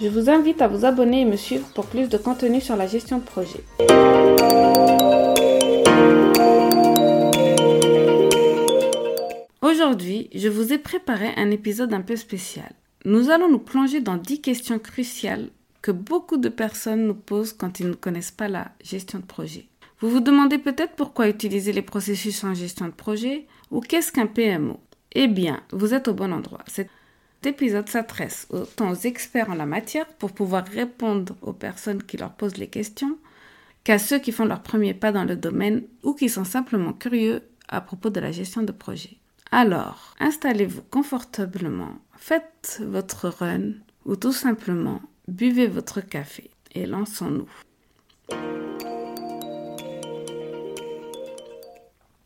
Je vous invite à vous abonner et me suivre pour plus de contenu sur la gestion de projet. Aujourd'hui, je vous ai préparé un épisode un peu spécial. Nous allons nous plonger dans 10 questions cruciales que beaucoup de personnes nous posent quand ils ne connaissent pas la gestion de projet. Vous vous demandez peut-être pourquoi utiliser les processus en gestion de projet ou qu'est-ce qu'un PMO Eh bien, vous êtes au bon endroit. Épisode s'adresse autant aux experts en la matière pour pouvoir répondre aux personnes qui leur posent les questions qu'à ceux qui font leur premier pas dans le domaine ou qui sont simplement curieux à propos de la gestion de projet. Alors, installez-vous confortablement, faites votre run ou tout simplement Buvez votre café et lançons-nous.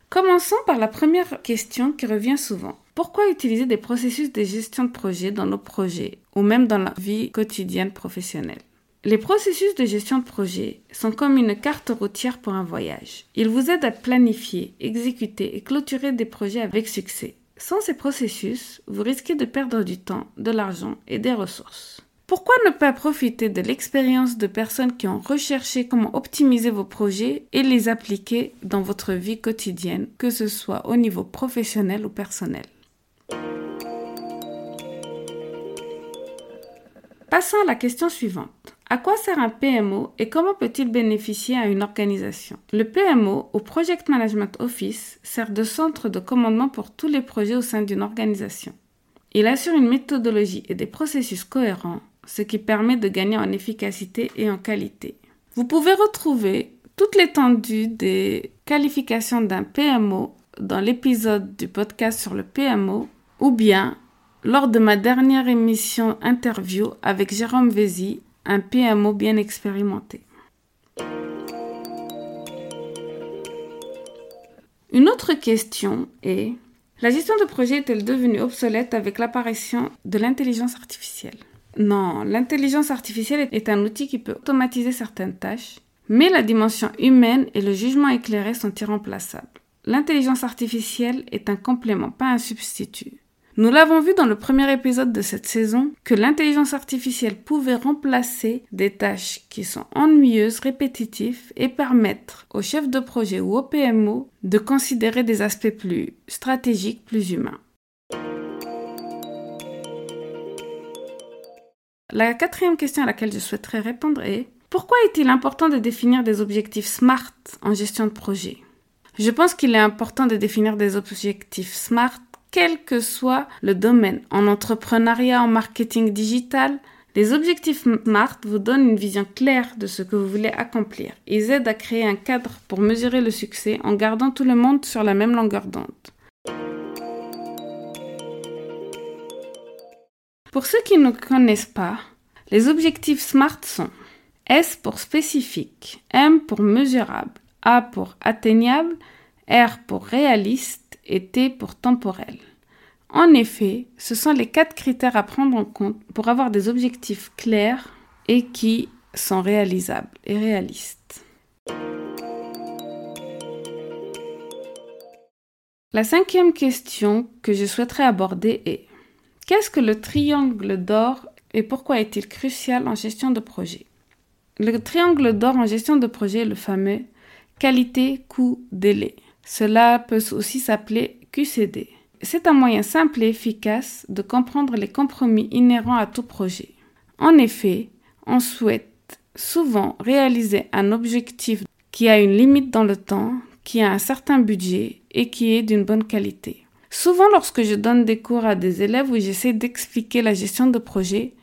Commençons par la première question qui revient souvent. Pourquoi utiliser des processus de gestion de projet dans nos projets ou même dans la vie quotidienne professionnelle? Les processus de gestion de projet sont comme une carte routière pour un voyage. Ils vous aident à planifier, exécuter et clôturer des projets avec succès. Sans ces processus, vous risquez de perdre du temps, de l'argent et des ressources. Pourquoi ne pas profiter de l'expérience de personnes qui ont recherché comment optimiser vos projets et les appliquer dans votre vie quotidienne, que ce soit au niveau professionnel ou personnel? Passons à la question suivante. À quoi sert un PMO et comment peut-il bénéficier à une organisation? Le PMO, ou Project Management Office, sert de centre de commandement pour tous les projets au sein d'une organisation. Il assure une méthodologie et des processus cohérents ce qui permet de gagner en efficacité et en qualité. Vous pouvez retrouver toute l'étendue des qualifications d'un PMO dans l'épisode du podcast sur le PMO ou bien lors de ma dernière émission interview avec Jérôme Vézy, un PMO bien expérimenté. Une autre question est la gestion de projet est-elle devenue obsolète avec l'apparition de l'intelligence artificielle? Non, l'intelligence artificielle est un outil qui peut automatiser certaines tâches, mais la dimension humaine et le jugement éclairé sont irremplaçables. L'intelligence artificielle est un complément, pas un substitut. Nous l'avons vu dans le premier épisode de cette saison que l'intelligence artificielle pouvait remplacer des tâches qui sont ennuyeuses, répétitives et permettre aux chefs de projet ou au PMO de considérer des aspects plus stratégiques, plus humains. La quatrième question à laquelle je souhaiterais répondre est pourquoi est-il important de définir des objectifs SMART en gestion de projet? Je pense qu'il est important de définir des objectifs SMART quel que soit le domaine. En entrepreneuriat, en marketing digital, les objectifs SMART vous donnent une vision claire de ce que vous voulez accomplir. Ils aident à créer un cadre pour mesurer le succès en gardant tout le monde sur la même longueur d'onde. Pour ceux qui ne connaissent pas, les objectifs SMART sont S pour spécifique, M pour mesurable, A pour atteignable, R pour réaliste et T pour temporel. En effet, ce sont les quatre critères à prendre en compte pour avoir des objectifs clairs et qui sont réalisables et réalistes. La cinquième question que je souhaiterais aborder est Qu'est-ce que le triangle d'or et pourquoi est-il crucial en gestion de projet? Le triangle d'or en gestion de projet est le fameux qualité, coût, délai. Cela peut aussi s'appeler QCD. C'est un moyen simple et efficace de comprendre les compromis inhérents à tout projet. En effet, on souhaite souvent réaliser un objectif qui a une limite dans le temps, qui a un certain budget et qui est d'une bonne qualité. Souvent, lorsque je donne des cours à des élèves où j'essaie d'expliquer la gestion de projet,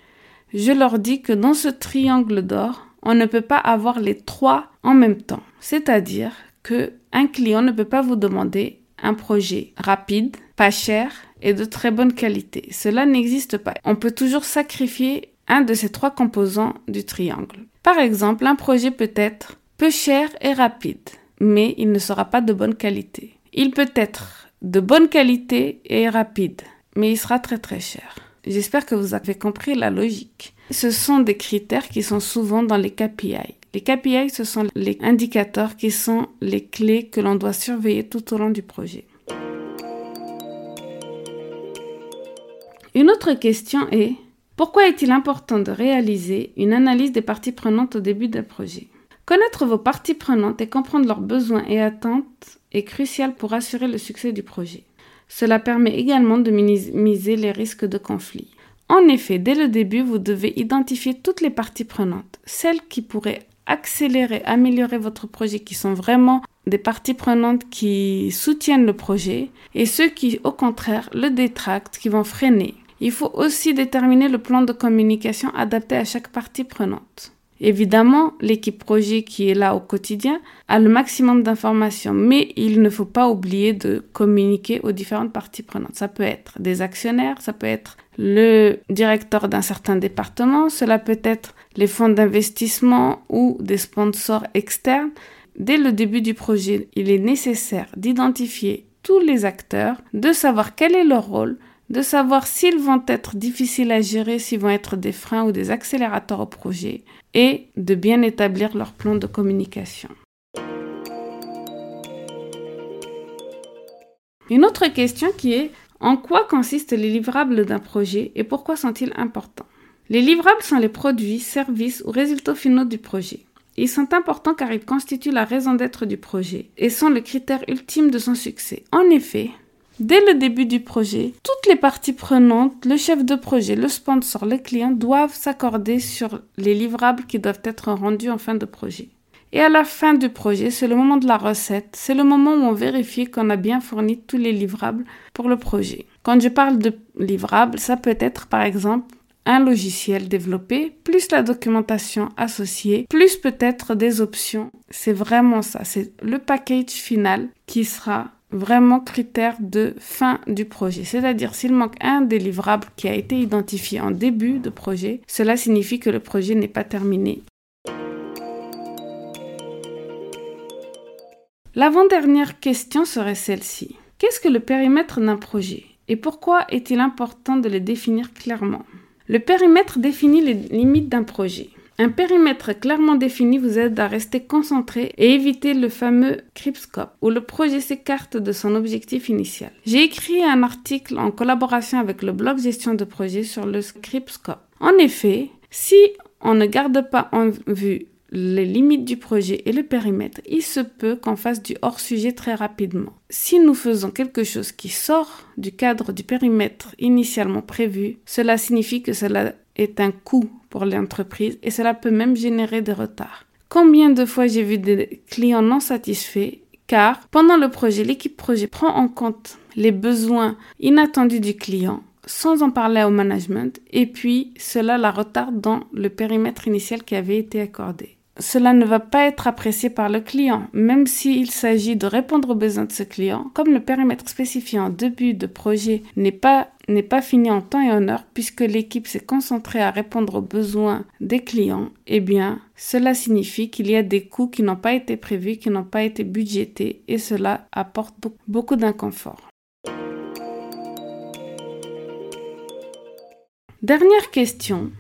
je leur dis que dans ce triangle d'or, on ne peut pas avoir les trois en même temps. C'est-à-dire que un client ne peut pas vous demander un projet rapide, pas cher et de très bonne qualité. Cela n'existe pas. On peut toujours sacrifier un de ces trois composants du triangle. Par exemple, un projet peut être peu cher et rapide, mais il ne sera pas de bonne qualité. Il peut être de bonne qualité et rapide, mais il sera très très cher. J'espère que vous avez compris la logique. Ce sont des critères qui sont souvent dans les KPI. Les KPI, ce sont les indicateurs qui sont les clés que l'on doit surveiller tout au long du projet. Une autre question est pourquoi est-il important de réaliser une analyse des parties prenantes au début d'un projet? Connaître vos parties prenantes et comprendre leurs besoins et attentes est crucial pour assurer le succès du projet. Cela permet également de minimiser les risques de conflit. En effet, dès le début, vous devez identifier toutes les parties prenantes, celles qui pourraient accélérer, améliorer votre projet, qui sont vraiment des parties prenantes qui soutiennent le projet, et ceux qui, au contraire, le détractent, qui vont freiner. Il faut aussi déterminer le plan de communication adapté à chaque partie prenante. Évidemment, l'équipe projet qui est là au quotidien a le maximum d'informations, mais il ne faut pas oublier de communiquer aux différentes parties prenantes. Ça peut être des actionnaires, ça peut être le directeur d'un certain département, cela peut être les fonds d'investissement ou des sponsors externes. Dès le début du projet, il est nécessaire d'identifier tous les acteurs, de savoir quel est leur rôle, de savoir s'ils vont être difficiles à gérer, s'ils vont être des freins ou des accélérateurs au projet, et de bien établir leur plan de communication. Une autre question qui est en quoi consistent les livrables d'un projet et pourquoi sont-ils importants? Les livrables sont les produits, services ou résultats finaux du projet. Ils sont importants car ils constituent la raison d'être du projet et sont le critère ultime de son succès. En effet, Dès le début du projet, toutes les parties prenantes, le chef de projet, le sponsor, les clients doivent s'accorder sur les livrables qui doivent être rendus en fin de projet. Et à la fin du projet, c'est le moment de la recette, c'est le moment où on vérifie qu'on a bien fourni tous les livrables pour le projet. Quand je parle de livrables, ça peut être par exemple un logiciel développé, plus la documentation associée, plus peut-être des options. C'est vraiment ça, c'est le package final qui sera vraiment critère de fin du projet. C'est-à-dire s'il manque un délivrable qui a été identifié en début de projet, cela signifie que le projet n'est pas terminé. L'avant-dernière question serait celle-ci. Qu'est-ce que le périmètre d'un projet et pourquoi est-il important de le définir clairement? Le périmètre définit les limites d'un projet. Un périmètre clairement défini vous aide à rester concentré et éviter le fameux creepscope où le projet s'écarte de son objectif initial. J'ai écrit un article en collaboration avec le blog gestion de projet sur le creepscope. En effet, si on ne garde pas en vue les limites du projet et le périmètre, il se peut qu'on fasse du hors-sujet très rapidement. Si nous faisons quelque chose qui sort du cadre du périmètre initialement prévu, cela signifie que cela est un coût pour l'entreprise et cela peut même générer des retards. Combien de fois j'ai vu des clients non satisfaits? Car pendant le projet, l'équipe projet prend en compte les besoins inattendus du client sans en parler au management et puis cela la retarde dans le périmètre initial qui avait été accordé cela ne va pas être apprécié par le client, même s'il s'agit de répondre aux besoins de ce client. Comme le périmètre spécifié en début de projet n'est pas, fini en temps et en heure, puisque l'équipe s'est concentrée à répondre aux besoins des clients, eh bien, cela signifie qu'il y a des coûts qui n'ont pas été prévus, qui n'ont pas été budgétés, et cela apporte beaucoup d'inconfort. Dernière question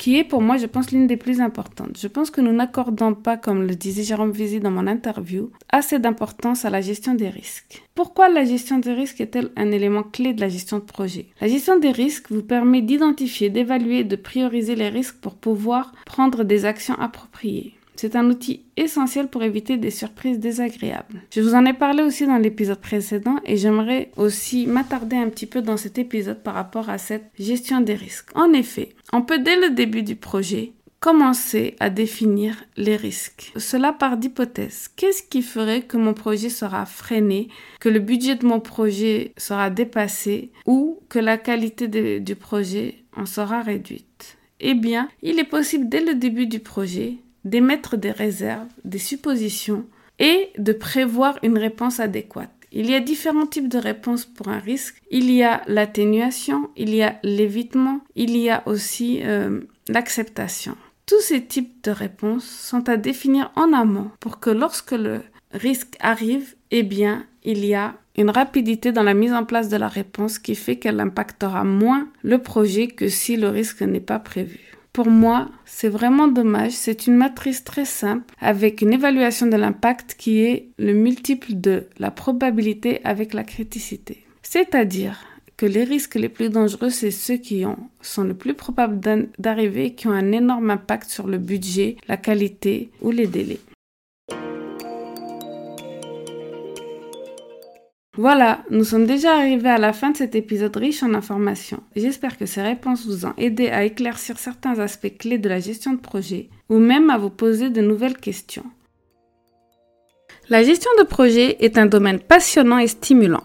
qui est pour moi, je pense, l'une des plus importantes. Je pense que nous n'accordons pas, comme le disait Jérôme Vizy dans mon interview, assez d'importance à la gestion des risques. Pourquoi la gestion des risques est-elle un élément clé de la gestion de projet? La gestion des risques vous permet d'identifier, d'évaluer de prioriser les risques pour pouvoir prendre des actions appropriées. C'est un outil essentiel pour éviter des surprises désagréables. Je vous en ai parlé aussi dans l'épisode précédent et j'aimerais aussi m'attarder un petit peu dans cet épisode par rapport à cette gestion des risques. En effet, on peut dès le début du projet commencer à définir les risques. Cela par d'hypothèse. Qu'est-ce qui ferait que mon projet sera freiné, que le budget de mon projet sera dépassé ou que la qualité du projet en sera réduite? Eh bien, il est possible dès le début du projet d'émettre des réserves, des suppositions et de prévoir une réponse adéquate. Il y a différents types de réponses pour un risque. Il y a l'atténuation, il y a l'évitement, il y a aussi euh, l'acceptation. Tous ces types de réponses sont à définir en amont pour que lorsque le risque arrive, eh bien, il y a une rapidité dans la mise en place de la réponse qui fait qu'elle impactera moins le projet que si le risque n'est pas prévu. Pour moi, c'est vraiment dommage. C'est une matrice très simple avec une évaluation de l'impact qui est le multiple de la probabilité avec la criticité. C'est-à-dire que les risques les plus dangereux, c'est ceux qui ont, sont le plus probables d'arriver, qui ont un énorme impact sur le budget, la qualité ou les délais. Voilà, nous sommes déjà arrivés à la fin de cet épisode riche en informations. J'espère que ces réponses vous ont aidé à éclaircir certains aspects clés de la gestion de projet ou même à vous poser de nouvelles questions. La gestion de projet est un domaine passionnant et stimulant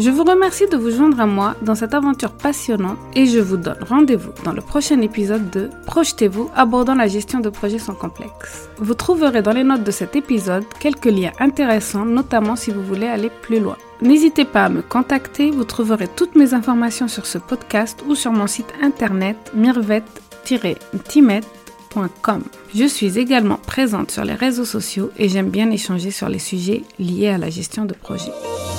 Je vous remercie de vous joindre à moi dans cette aventure passionnante et je vous donne rendez-vous dans le prochain épisode de Projetez-vous abordant la gestion de projets sans complexe. Vous trouverez dans les notes de cet épisode quelques liens intéressants, notamment si vous voulez aller plus loin. N'hésitez pas à me contacter, vous trouverez toutes mes informations sur ce podcast ou sur mon site internet mirvet-timet.com. Je suis également présente sur les réseaux sociaux et j'aime bien échanger sur les sujets liés à la gestion de projet. Thank you.